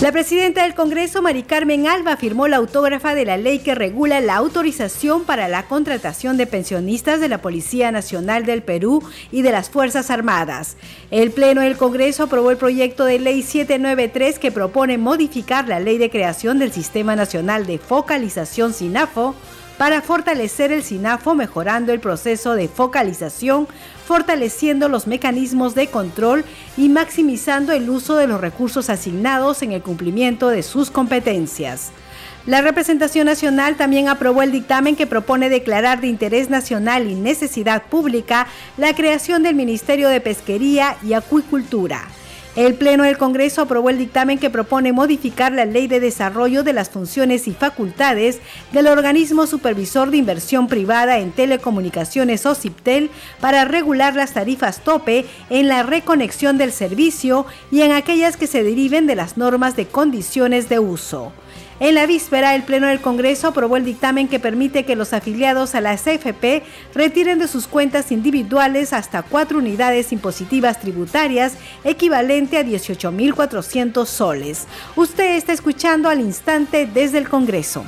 La presidenta del Congreso, Mari Carmen Alba, firmó la autógrafa de la ley que regula la autorización para la contratación de pensionistas de la Policía Nacional del Perú y de las Fuerzas Armadas. El Pleno del Congreso aprobó el proyecto de ley 793 que propone modificar la ley de creación del Sistema Nacional de Focalización SINAFO para fortalecer el SINAFO mejorando el proceso de focalización, fortaleciendo los mecanismos de control y maximizando el uso de los recursos asignados en el cumplimiento de sus competencias. La representación nacional también aprobó el dictamen que propone declarar de interés nacional y necesidad pública la creación del Ministerio de Pesquería y Acuicultura. El Pleno del Congreso aprobó el dictamen que propone modificar la Ley de Desarrollo de las Funciones y Facultades del Organismo Supervisor de Inversión Privada en Telecomunicaciones OCIPTEL para regular las tarifas tope en la reconexión del servicio y en aquellas que se deriven de las normas de condiciones de uso. En la víspera, el Pleno del Congreso aprobó el dictamen que permite que los afiliados a la CFP retiren de sus cuentas individuales hasta cuatro unidades impositivas tributarias, equivalente a 18.400 soles. Usted está escuchando al instante desde el Congreso.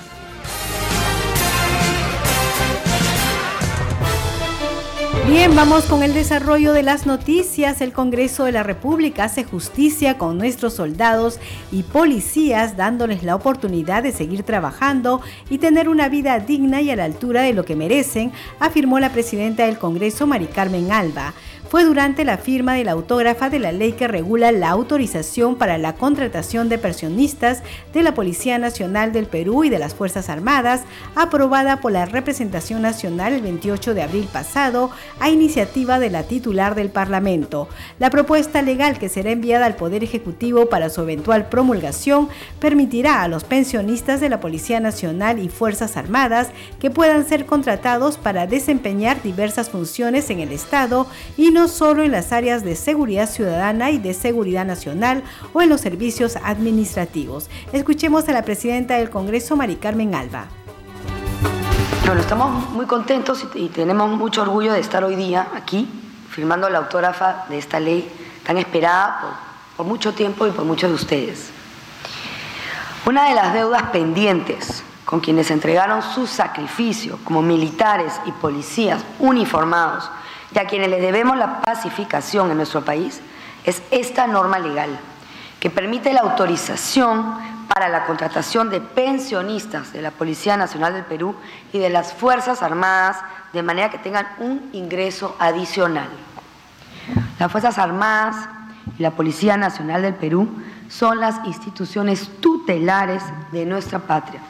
Bien, vamos con el desarrollo de las noticias. El Congreso de la República hace justicia con nuestros soldados y policías, dándoles la oportunidad de seguir trabajando y tener una vida digna y a la altura de lo que merecen, afirmó la presidenta del Congreso, Mari Carmen Alba fue durante la firma de la autógrafa de la ley que regula la autorización para la contratación de pensionistas de la Policía Nacional del Perú y de las Fuerzas Armadas, aprobada por la representación nacional el 28 de abril pasado a iniciativa de la titular del Parlamento. La propuesta legal que será enviada al Poder Ejecutivo para su eventual promulgación permitirá a los pensionistas de la Policía Nacional y Fuerzas Armadas que puedan ser contratados para desempeñar diversas funciones en el Estado y no no solo en las áreas de seguridad ciudadana y de seguridad nacional o en los servicios administrativos. Escuchemos a la presidenta del Congreso, Mari Carmen Alba. Bueno, estamos muy contentos y tenemos mucho orgullo de estar hoy día aquí firmando la autógrafa de esta ley tan esperada por, por mucho tiempo y por muchos de ustedes. Una de las deudas pendientes con quienes entregaron su sacrificio como militares y policías uniformados y a quienes les debemos la pacificación en nuestro país, es esta norma legal que permite la autorización para la contratación de pensionistas de la Policía Nacional del Perú y de las Fuerzas Armadas de manera que tengan un ingreso adicional. Las Fuerzas Armadas y la Policía Nacional del Perú son las instituciones tutelares de nuestra patria.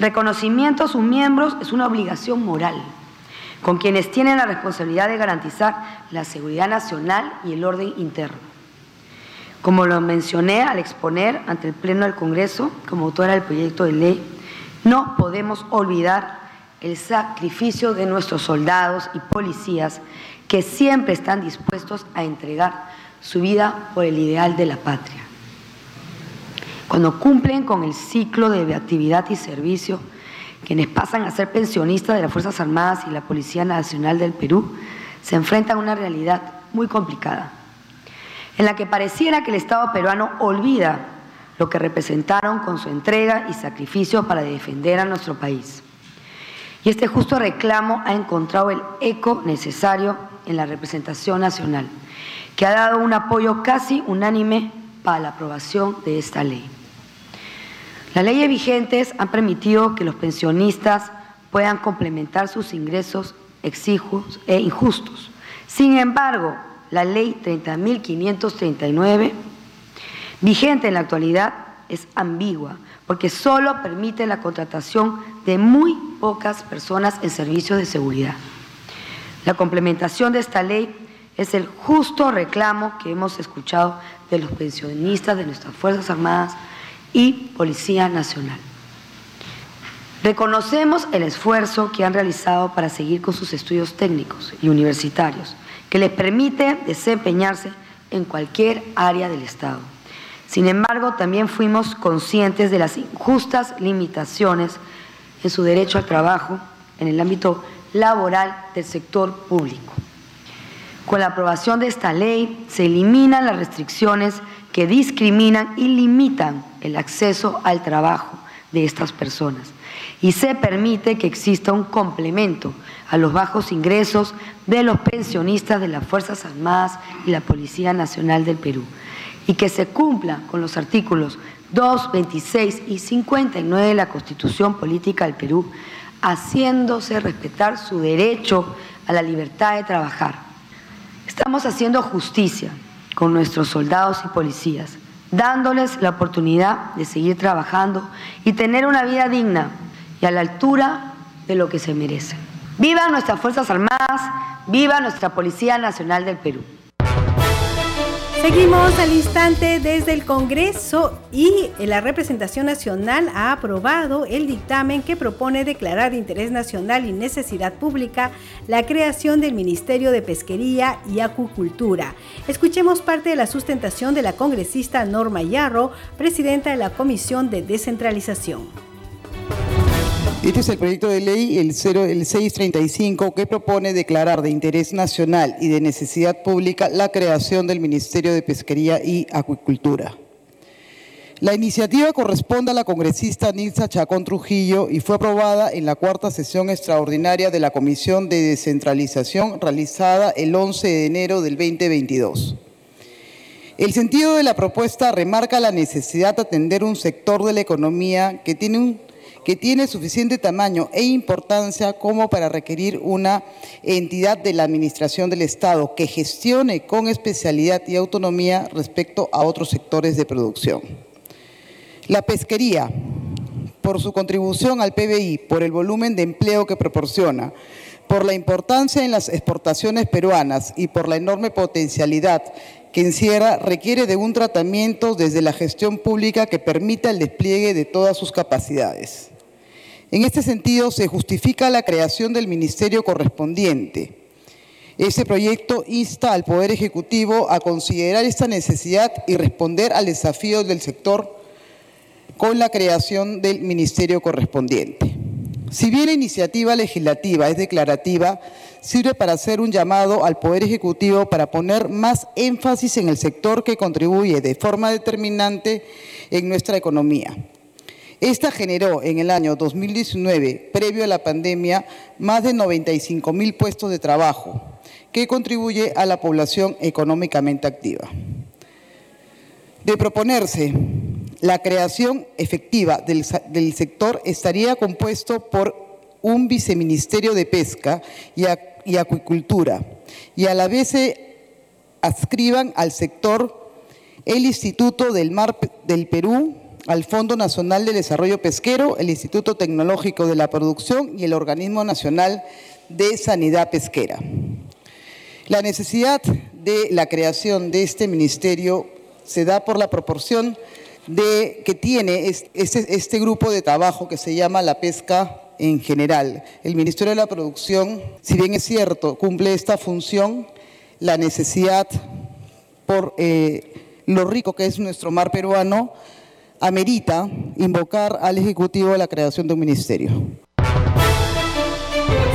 Reconocimiento a sus miembros es una obligación moral con quienes tienen la responsabilidad de garantizar la seguridad nacional y el orden interno. Como lo mencioné al exponer ante el Pleno del Congreso como autora del proyecto de ley, no podemos olvidar el sacrificio de nuestros soldados y policías que siempre están dispuestos a entregar su vida por el ideal de la patria. Cuando cumplen con el ciclo de actividad y servicio, quienes pasan a ser pensionistas de las Fuerzas Armadas y la Policía Nacional del Perú, se enfrentan a una realidad muy complicada, en la que pareciera que el Estado peruano olvida lo que representaron con su entrega y sacrificio para defender a nuestro país. Y este justo reclamo ha encontrado el eco necesario en la representación nacional, que ha dado un apoyo casi unánime para la aprobación de esta ley. Las leyes vigentes han permitido que los pensionistas puedan complementar sus ingresos exijos e injustos. Sin embargo, la ley 30.539, vigente en la actualidad, es ambigua porque solo permite la contratación de muy pocas personas en servicios de seguridad. La complementación de esta ley es el justo reclamo que hemos escuchado de los pensionistas de nuestras Fuerzas Armadas, y Policía Nacional. Reconocemos el esfuerzo que han realizado para seguir con sus estudios técnicos y universitarios, que les permite desempeñarse en cualquier área del Estado. Sin embargo, también fuimos conscientes de las injustas limitaciones en su derecho al trabajo en el ámbito laboral del sector público. Con la aprobación de esta ley se eliminan las restricciones que discriminan y limitan el acceso al trabajo de estas personas y se permite que exista un complemento a los bajos ingresos de los pensionistas de las Fuerzas Armadas y la Policía Nacional del Perú y que se cumpla con los artículos 2, 26 y 59 de la Constitución Política del Perú, haciéndose respetar su derecho a la libertad de trabajar. Estamos haciendo justicia con nuestros soldados y policías, dándoles la oportunidad de seguir trabajando y tener una vida digna y a la altura de lo que se merecen. Viva nuestras Fuerzas Armadas, viva nuestra Policía Nacional del Perú. Seguimos al instante desde el Congreso y la representación nacional ha aprobado el dictamen que propone declarar de interés nacional y necesidad pública la creación del Ministerio de Pesquería y Acuicultura. Escuchemos parte de la sustentación de la congresista Norma Yarro, presidenta de la Comisión de Descentralización. Este es el proyecto de ley, el, 635, que propone declarar de interés nacional y de necesidad pública la creación del Ministerio de Pesquería y Acuicultura. La iniciativa corresponde a la congresista Nilsa Chacón Trujillo y fue aprobada en la cuarta sesión extraordinaria de la Comisión de Descentralización realizada el 11 de enero del 2022. El sentido de la propuesta remarca la necesidad de atender un sector de la economía que tiene un que tiene suficiente tamaño e importancia como para requerir una entidad de la Administración del Estado que gestione con especialidad y autonomía respecto a otros sectores de producción. La pesquería, por su contribución al PBI, por el volumen de empleo que proporciona, por la importancia en las exportaciones peruanas y por la enorme potencialidad que encierra, requiere de un tratamiento desde la gestión pública que permita el despliegue de todas sus capacidades. En este sentido, se justifica la creación del ministerio correspondiente. Ese proyecto insta al Poder Ejecutivo a considerar esta necesidad y responder al desafío del sector con la creación del ministerio correspondiente. Si bien la iniciativa legislativa es declarativa, sirve para hacer un llamado al Poder Ejecutivo para poner más énfasis en el sector que contribuye de forma determinante en nuestra economía esta generó en el año 2019, previo a la pandemia, más de 95 mil puestos de trabajo, que contribuye a la población económicamente activa. De proponerse la creación efectiva del, sector estaría compuesto por un viceministerio de pesca y, y acuicultura y a la vez se adscriban al sector el Instituto del Mar del Perú, al Fondo Nacional de Desarrollo Pesquero, el Instituto Tecnológico de la Producción y el Organismo Nacional de Sanidad Pesquera. La necesidad de la creación de este ministerio se da por la proporción de, que tiene este, este grupo de trabajo que se llama la pesca en general. El Ministerio de la Producción, si bien es cierto, cumple esta función, la necesidad por eh, lo rico que es nuestro mar peruano, amerita invocar al Ejecutivo la creación de un ministerio.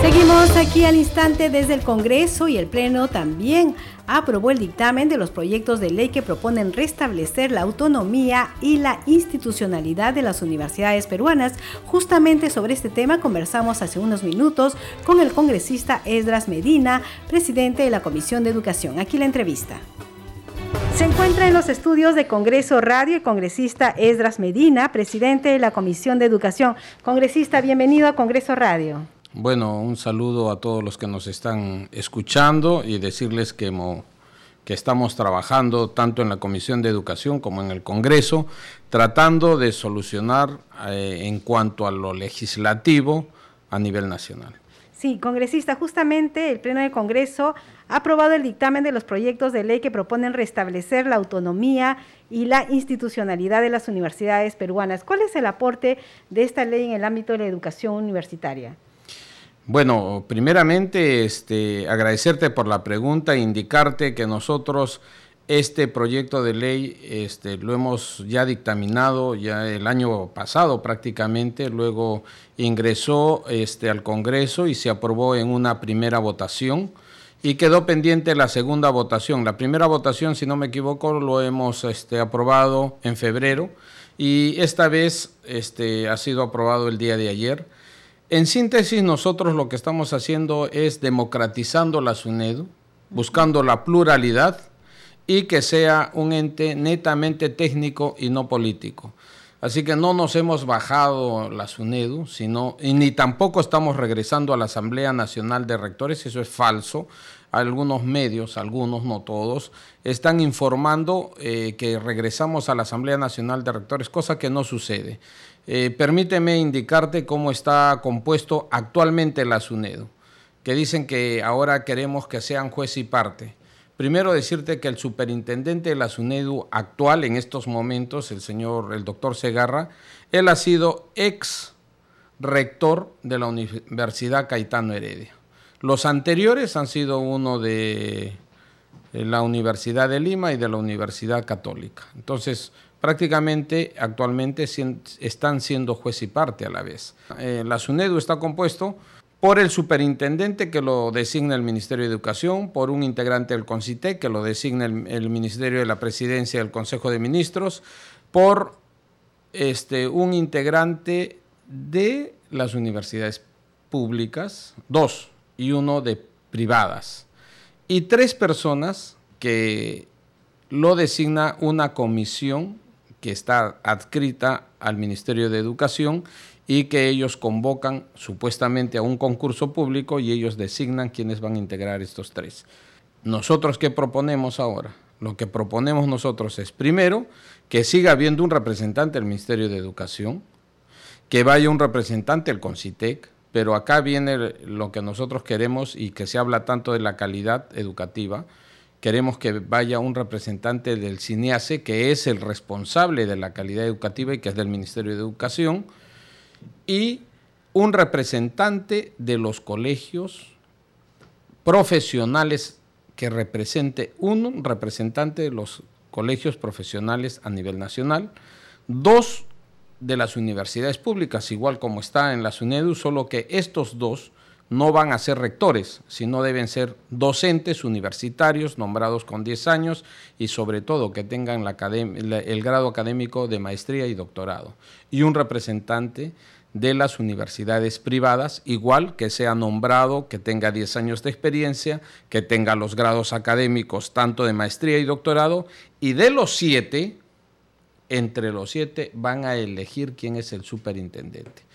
Seguimos aquí al instante desde el Congreso y el Pleno también aprobó el dictamen de los proyectos de ley que proponen restablecer la autonomía y la institucionalidad de las universidades peruanas. Justamente sobre este tema conversamos hace unos minutos con el congresista Esdras Medina, presidente de la Comisión de Educación. Aquí la entrevista. Se encuentra en los estudios de Congreso Radio el congresista Esdras Medina, presidente de la Comisión de Educación. Congresista, bienvenido a Congreso Radio. Bueno, un saludo a todos los que nos están escuchando y decirles que, estamos trabajando tanto en la Comisión de Educación como en el Congreso, tratando de solucionar eh, en cuanto a lo legislativo a nivel nacional. Sí, congresista, justamente el Pleno del Congreso ha aprobado el dictamen de los proyectos de ley que proponen restablecer la autonomía y la institucionalidad de las universidades peruanas. ¿Cuál es el aporte de esta ley en el ámbito de la educación universitaria? Bueno, primeramente este, agradecerte por la pregunta e indicarte que nosotros este proyecto de ley este, lo hemos ya dictaminado ya el año pasado prácticamente, luego ingresó este, al Congreso y se aprobó en una primera votación y quedó pendiente la segunda votación. La primera votación, si no me equivoco, lo hemos este, aprobado en febrero y esta vez este, ha sido aprobado el día de ayer. En síntesis, nosotros lo que estamos haciendo es democratizando la SUNEDU, buscando la pluralidad y que sea un ente netamente técnico y no político. Así que no nos hemos bajado la SUNEDU, sino, y ni tampoco estamos regresando a la Asamblea Nacional de Rectores, eso es falso. Algunos medios, algunos, no todos, están informando eh, que regresamos a la Asamblea Nacional de Rectores, cosa que no sucede. Eh, permíteme indicarte cómo está compuesto actualmente la SUNEDU, que dicen que ahora queremos que sean juez y parte. Primero decirte que el superintendente de la SUNEDU actual en estos momentos, el señor, el doctor Segarra, él ha sido ex rector de la Universidad Caetano Heredia. Los anteriores han sido uno de la Universidad de Lima y de la Universidad Católica. Entonces, prácticamente actualmente están siendo juez y parte a la vez. Eh, la SUNEDU está compuesto por el superintendente que lo designa el Ministerio de Educación, por un integrante del CONCITEC que lo designa el, Ministerio de la Presidencia del Consejo de Ministros, por este, un integrante de las universidades públicas, dos y uno de privadas, y tres personas que lo designa una comisión que está adscrita al Ministerio de Educación y que ellos convocan supuestamente a un concurso público y ellos designan quiénes van a integrar estos tres. Nosotros, ¿qué proponemos ahora? Lo que proponemos nosotros es, primero, que siga habiendo un representante del Ministerio de Educación, que vaya un representante del CONCITEC, pero acá viene lo que nosotros queremos y que se habla tanto de la calidad educativa, queremos que vaya un representante del CINEACE, que es el responsable de la calidad educativa y que es del Ministerio de Educación, y un representante de los colegios profesionales que represente un representante de los colegios profesionales a nivel nacional, dos de las universidades públicas, igual como está en la SUNEDU, solo que estos dos no van a ser rectores, sino deben ser docentes universitarios nombrados con 10 años y sobre todo que tengan el grado académico de maestría y doctorado. Y un representante de las universidades privadas, igual que sea nombrado, que tenga 10 años de experiencia, que tenga los grados académicos tanto de maestría y doctorado, y de los siete, entre los siete van a elegir quién es el superintendente.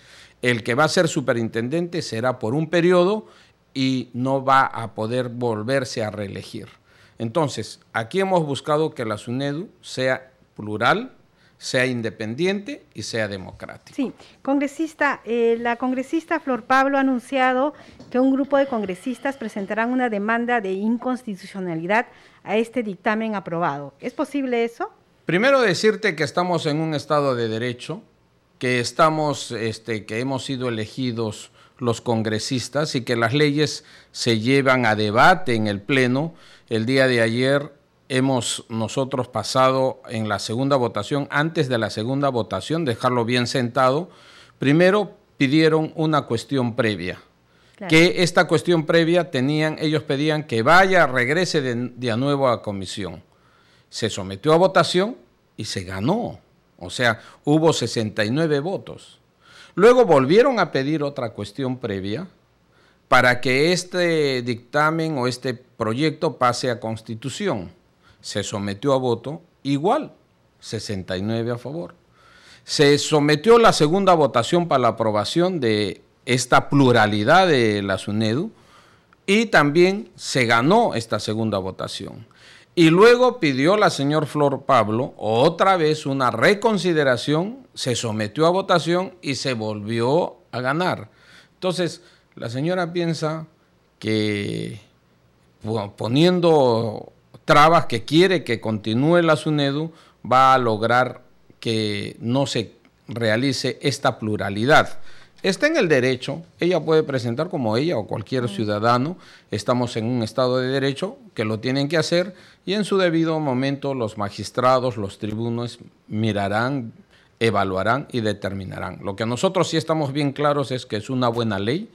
El que va a ser superintendente será por un periodo y no va a poder volverse a reelegir. Entonces, aquí hemos buscado que la SUNEDU sea plural, sea independiente y sea democrático. Sí, congresista, eh, la congresista Flor Pablo ha anunciado que un grupo de congresistas presentarán una demanda de inconstitucionalidad a este dictamen aprobado. ¿Es posible eso? Primero decirte que estamos en un estado de derecho, que estamos, este, que hemos sido elegidos los congresistas y que las leyes se llevan a debate en el pleno. El día de ayer hemos nosotros pasado en la segunda votación, antes de la segunda votación, dejarlo bien sentado, primero pidieron una cuestión previa. Que esta cuestión previa tenían, ellos pedían que vaya, regrese de, de nuevo a comisión. Se sometió a votación y se ganó. O sea, hubo 69 votos. Luego volvieron a pedir otra cuestión previa para que este dictamen o este proyecto pase a constitución se sometió a voto, igual, 69 a favor. Se sometió la segunda votación para la aprobación de esta pluralidad de la SUNEDU y también se ganó esta segunda votación. Y luego pidió la señora Flor Pablo otra vez una reconsideración, se sometió a votación y se volvió a ganar. Entonces, La señora piensa que poniendo trabas que quiere que continúe la SUNEDU va a lograr que no se realice esta pluralidad. Está en el derecho, ella puede presentar como ella o cualquier ciudadano, estamos en un Estado de Derecho que lo tienen que hacer y en su debido momento los magistrados, los tribunos mirarán, evaluarán y determinarán. Lo que nosotros sí estamos bien claros es que es una buena ley,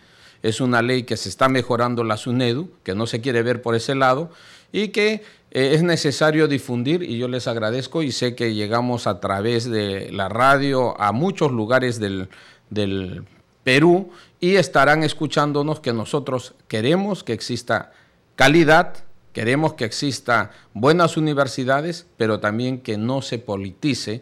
es una ley que se está mejorando la SUNEDU, que no se quiere ver por ese lado y que eh, es necesario difundir y yo les agradezco y sé que llegamos a través de la radio a muchos lugares del, del Perú y estarán escuchándonos que nosotros queremos que exista calidad, queremos que exista buenas universidades, pero también que no se politice,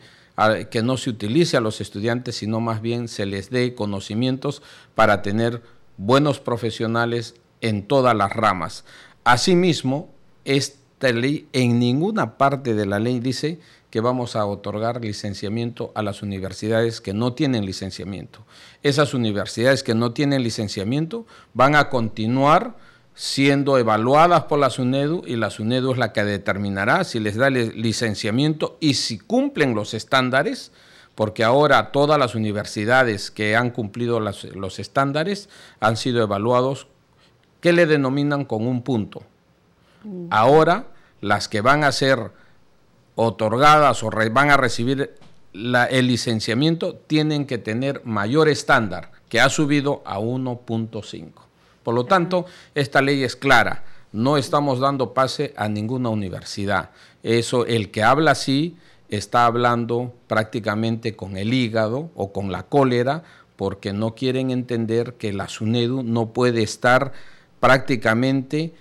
que no se utilice a los estudiantes, sino más bien se les dé conocimientos para tener buenos profesionales en todas las ramas. Asimismo, esta ley en ninguna parte de la ley dice que vamos a otorgar licenciamiento a las universidades que no tienen licenciamiento. Esas universidades que no tienen licenciamiento van a continuar siendo evaluadas por la SUNEDU y la SUNEDU es la que determinará si les da licenciamiento y si cumplen los estándares, porque ahora todas las universidades que han cumplido los estándares han sido evaluados, que le denominan con un punto. Mm. Ahora, las que van a ser otorgadas o van a recibir el licenciamiento tienen que tener mayor estándar, que ha subido a 1.5. Por lo tanto, esta ley es clara. No estamos dando pase a ninguna universidad. Eso, el que habla así, está hablando prácticamente con el hígado o con la cólera, porque no quieren entender que la SUNEDU no puede estar prácticamente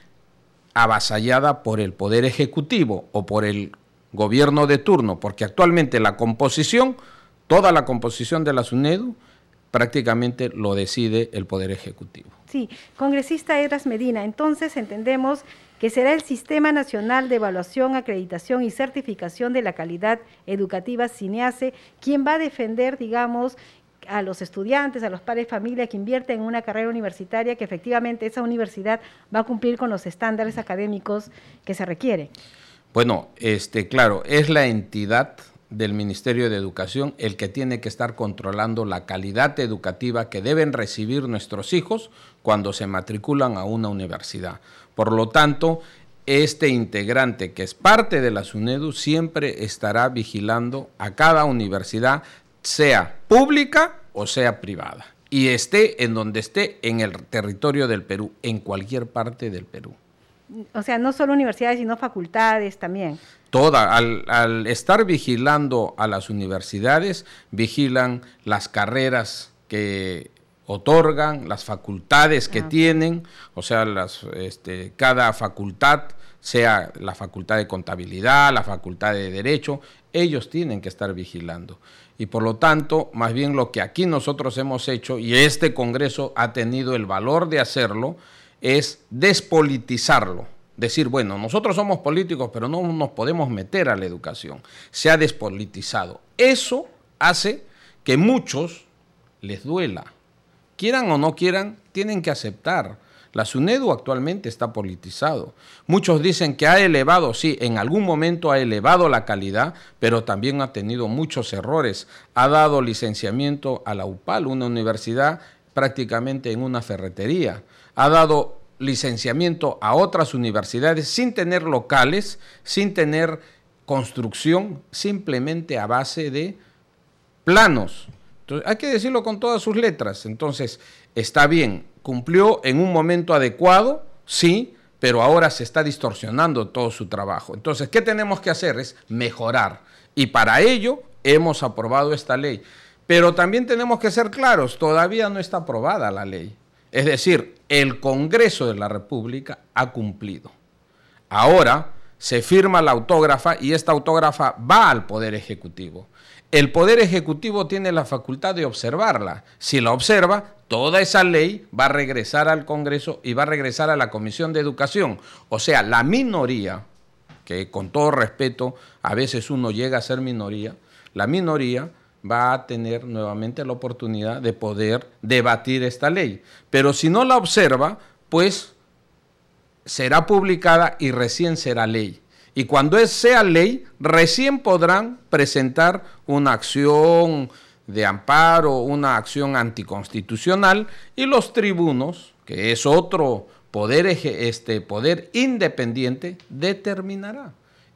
avasallada por el Poder Ejecutivo o por el gobierno de turno, porque actualmente la composición, toda la composición de la SUNEDU, prácticamente lo decide el Poder Ejecutivo. Sí, congresista Edras Medina, entonces entendemos que será el Sistema Nacional de Evaluación, Acreditación y Certificación de la Calidad Educativa, CINEACE, quien va a defender, digamos, a los estudiantes, a los padres de familia que invierten en una carrera universitaria, que efectivamente esa universidad va a cumplir con los estándares académicos que se requieren. Bueno, este, claro, es la entidad del Ministerio de Educación el que tiene que estar controlando la calidad educativa que deben recibir nuestros hijos cuando se matriculan a una universidad. Por lo tanto, este integrante que es parte de la SUNEDU siempre estará vigilando a cada universidad, sea pública o sea privada, y esté en donde esté en el territorio del Perú, en cualquier parte del Perú. O sea, no solo universidades, sino facultades también. Toda, al, estar vigilando a las universidades, vigilan las carreras que otorgan, las facultades que ah, tienen, o sea, las, este, cada facultad, sea la facultad de contabilidad, la facultad de derecho, ellos tienen que estar vigilando. Y por lo tanto, más bien lo que aquí nosotros hemos hecho, y este Congreso ha tenido el valor de hacerlo, es despolitizarlo. Decir, bueno, nosotros somos políticos, pero no nos podemos meter a la educación. Se ha despolitizado. Eso hace que muchos les duela. Quieran o no quieran, tienen que aceptar. La SUNEDU actualmente está politizado. Muchos dicen que ha elevado, sí, en algún momento ha elevado la calidad, pero también ha tenido muchos errores. Ha dado licenciamiento a la UPAL, una universidad prácticamente en una ferretería ha dado licenciamiento a otras universidades sin tener locales, sin tener construcción, simplemente a base de planos. Entonces, hay que decirlo con todas sus letras. Entonces, está bien, cumplió en un momento adecuado, sí, pero ahora se está distorsionando todo su trabajo. Entonces, ¿qué tenemos que hacer? Es mejorar. Y para ello hemos aprobado esta ley. Pero también tenemos que ser claros, todavía no está aprobada la ley. Es decir, el Congreso de la República ha cumplido. Ahora se firma la autógrafa y esta autógrafa va al Poder Ejecutivo. El Poder Ejecutivo tiene la facultad de observarla. Si la observa, toda esa ley va a regresar al Congreso y va a regresar a la Comisión de Educación. O sea, la minoría, que con todo respeto a veces uno llega a ser minoría, la minoría va a tener nuevamente la oportunidad de poder debatir esta ley. Pero si no la observa, pues será publicada y recién será ley. Y cuando sea ley, recién podrán presentar una acción de amparo, una acción anticonstitucional y los tribunos, que es otro poder, este, poder independiente, determinará.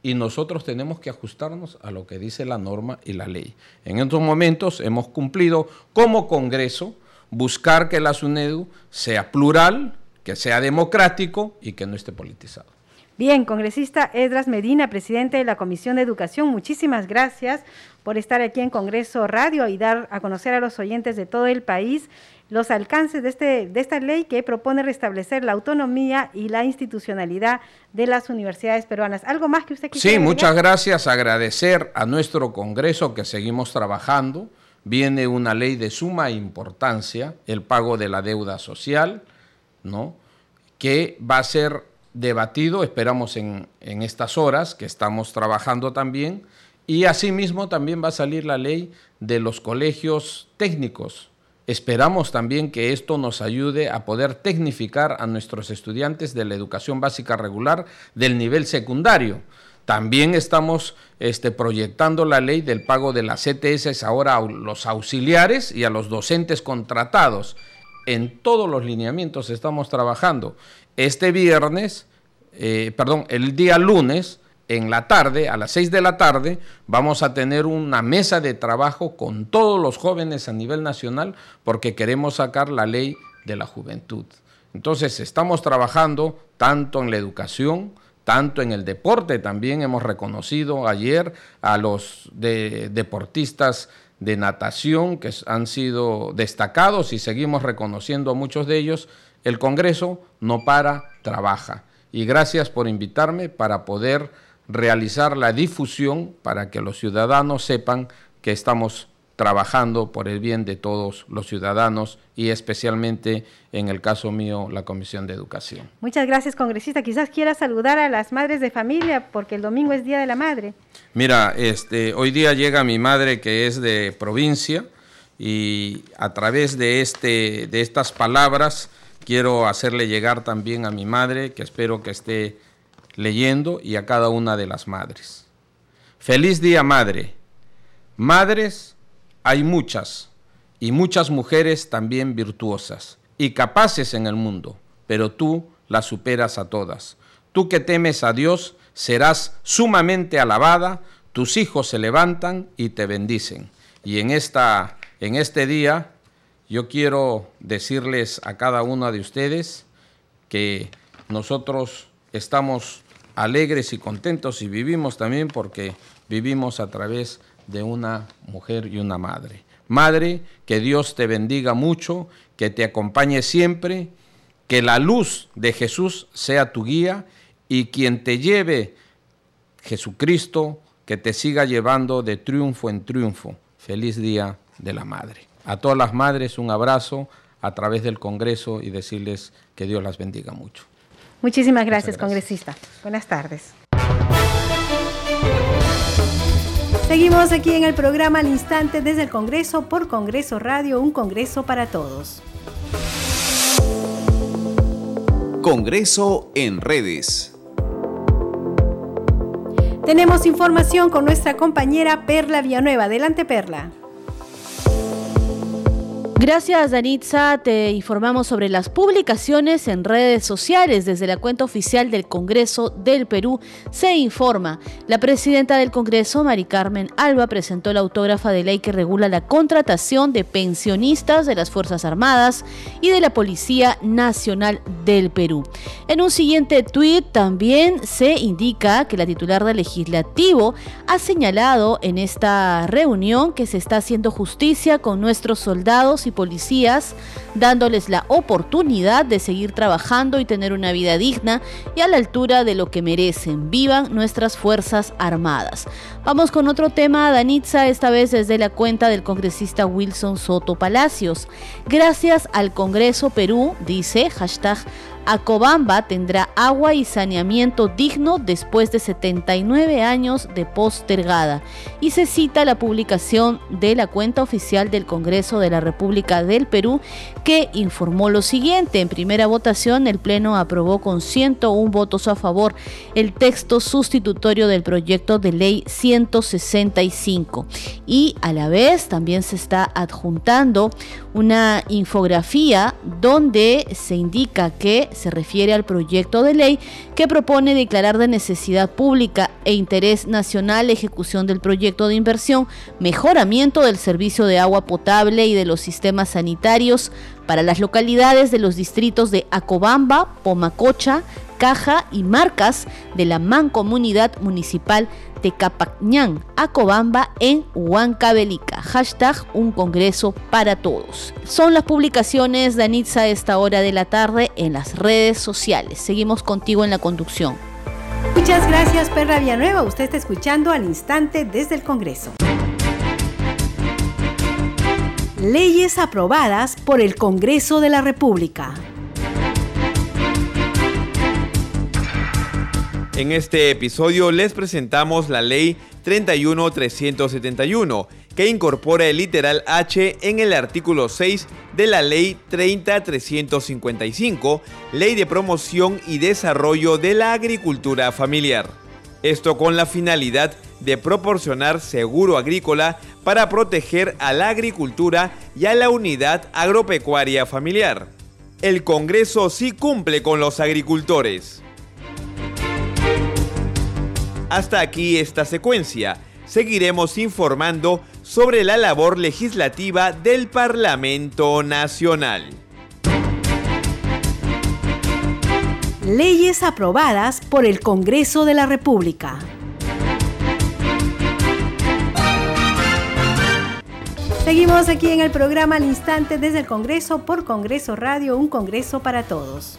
Y nosotros tenemos que ajustarnos a lo que dice la norma y la ley. En estos momentos hemos cumplido como Congreso buscar que la SUNEDU sea plural, que sea democrático y que no esté politizado. Bien, congresista Edras Medina, presidente de la Comisión de Educación, muchísimas gracias por estar aquí en Congreso Radio y dar a conocer a los oyentes de todo el país los alcances de, este, de esta ley que propone restablecer la autonomía y la institucionalidad de las universidades peruanas. ¿Algo más que usted quisiera Sí, muchas gracias. Agradecer a nuestro Congreso que seguimos trabajando. Viene una ley de suma importancia, el pago de la deuda social, ¿no? que va a ser debatido, esperamos en, en estas horas que estamos trabajando también, y asimismo también va a salir la ley de los colegios técnicos. Esperamos también que esto nos ayude a poder tecnificar a nuestros estudiantes de la educación básica regular del nivel secundario. También estamos este, proyectando la ley del pago de las CTS ahora a los auxiliares y a los docentes contratados. En todos los lineamientos estamos trabajando. Este viernes eh, perdón, el día lunes, en la tarde, a las 6 de la tarde, vamos a tener una mesa de trabajo con todos los jóvenes a nivel nacional porque queremos sacar la ley de la juventud. Entonces, estamos trabajando tanto en la educación, tanto en el deporte, también hemos reconocido ayer a los deportistas de natación que han sido destacados y seguimos reconociendo a muchos de ellos. El Congreso no para, trabaja y gracias por invitarme para poder realizar la difusión para que los ciudadanos sepan que estamos trabajando por el bien de todos los ciudadanos y especialmente en el caso mío la Comisión de Educación. Muchas gracias, congresista. Quizás quiera saludar a las madres de familia porque el domingo es Día de la Madre. Mira, este, hoy día llega mi madre que es de provincia y a través de, este, de estas palabras quiero hacerle llegar también a mi madre, que espero que esté leyendo, y a cada una de las madres. Feliz día, madre. Madres hay muchas, y muchas mujeres también virtuosas y capaces en el mundo, pero tú las superas a todas. Tú que temes a Dios, serás sumamente alabada, tus hijos se levantan y te bendicen. Y en, esta, en este día yo quiero decirles a cada una de ustedes que nosotros estamos alegres y contentos y vivimos también porque vivimos a través de una mujer y una madre. Madre, que Dios te bendiga mucho, que te acompañe siempre, que la luz de Jesús sea tu guía y quien te lleve Jesucristo, que te siga llevando de triunfo en triunfo. Feliz día de la Madre. A todas las madres un abrazo a través del Congreso y decirles que Dios las bendiga mucho. Muchísimas gracias, congresista. Buenas tardes. Seguimos aquí en el programa Al Instante desde el Congreso por Congreso Radio, un Congreso para todos. Congreso en redes. Tenemos información con nuestra compañera Perla Villanueva. Adelante, Perla. Gracias, Danitza. Te informamos sobre las publicaciones en redes sociales. Desde la cuenta oficial del Congreso del Perú se informa. La presidenta del Congreso, Mari Carmen Alba, presentó la autógrafa de ley que regula la contratación de pensionistas de las Fuerzas Armadas y de la Policía Nacional del Perú. En un siguiente tuit también se indica que la titular del Legislativo ha señalado en esta reunión que se está haciendo justicia con nuestros soldados y policías, dándoles la oportunidad de seguir trabajando y tener una vida digna y a la altura de lo que merecen. Vivan nuestras Fuerzas Armadas. Vamos con otro tema, Danitza, esta vez desde la cuenta del congresista Wilson Soto Palacios. Gracias al Congreso Perú, dice, hashtag Acobamba tendrá agua y saneamiento digno después de 79 años de postergada y se cita la publicación de la cuenta oficial del Congreso de la República del Perú que informó lo siguiente. En primera votación el Pleno aprobó con 101 votos a favor el texto sustitutorio del proyecto de ley 165 y a la vez también se está adjuntando una infografía donde se indica que se refiere al proyecto de ley que propone declarar de necesidad pública e interés nacional ejecución del proyecto de inversión, mejoramiento del servicio de agua potable y de los sistemas sanitarios para las localidades de los distritos de Acobamba, Pomacocha, Caja y Marcas de la Mancomunidad Municipal de Capañán, Acobamba en Huancavelica. Hashtag Un Congreso para Todos. Son las publicaciones de Anitza a esta hora de la tarde en las redes sociales. Seguimos contigo en la conducción. Muchas gracias, Perra Villanueva. Usted está escuchando al instante desde el Congreso. Leyes aprobadas por el Congreso de la República. En este episodio les presentamos la ley 31371, que incorpora el literal H en el artículo 6 de la ley 30355, Ley de Promoción y Desarrollo de la Agricultura Familiar. Esto con la finalidad de proporcionar seguro agrícola para proteger a la agricultura y a la unidad agropecuaria familiar. El Congreso sí cumple con los agricultores. Hasta aquí esta secuencia. Seguiremos informando sobre la labor legislativa del Parlamento Nacional. Leyes aprobadas por el Congreso de la República. Seguimos aquí en el programa al instante desde el Congreso por Congreso Radio, un Congreso para todos.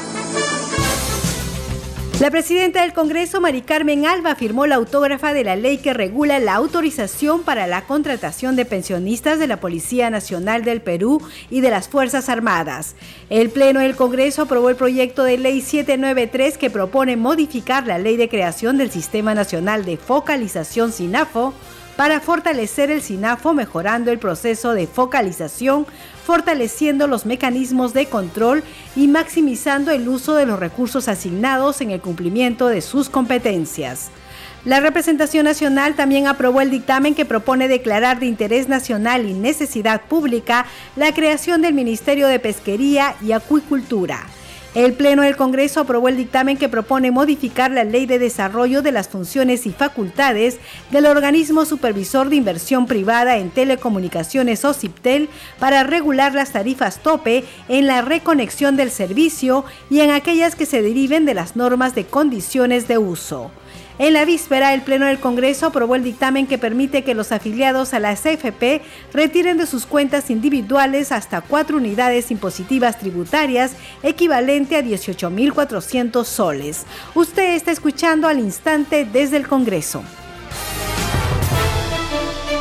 La presidenta del Congreso, Mari Carmen Alba, firmó la autógrafa de la ley que regula la autorización para la contratación de pensionistas de la Policía Nacional del Perú y de las Fuerzas Armadas. El Pleno del Congreso aprobó el proyecto de ley 793 que propone modificar la ley de creación del Sistema Nacional de Focalización SINAFO para fortalecer el SINAFO mejorando el proceso de focalización, fortaleciendo los mecanismos de control y maximizando el uso de los recursos asignados en el cumplimiento de sus competencias. La representación nacional también aprobó el dictamen que propone declarar de interés nacional y necesidad pública la creación del Ministerio de Pesquería y Acuicultura. El Pleno del Congreso aprobó el dictamen que propone modificar la Ley de Desarrollo de las Funciones y Facultades del Organismo Supervisor de Inversión Privada en Telecomunicaciones OCIPTEL para regular las tarifas tope en la reconexión del servicio y en aquellas que se deriven de las normas de condiciones de uso. En la víspera, el Pleno del Congreso aprobó el dictamen que permite que los afiliados a la CFP retiren de sus cuentas individuales hasta cuatro unidades impositivas tributarias, equivalente a 18.400 soles. Usted está escuchando al instante desde el Congreso.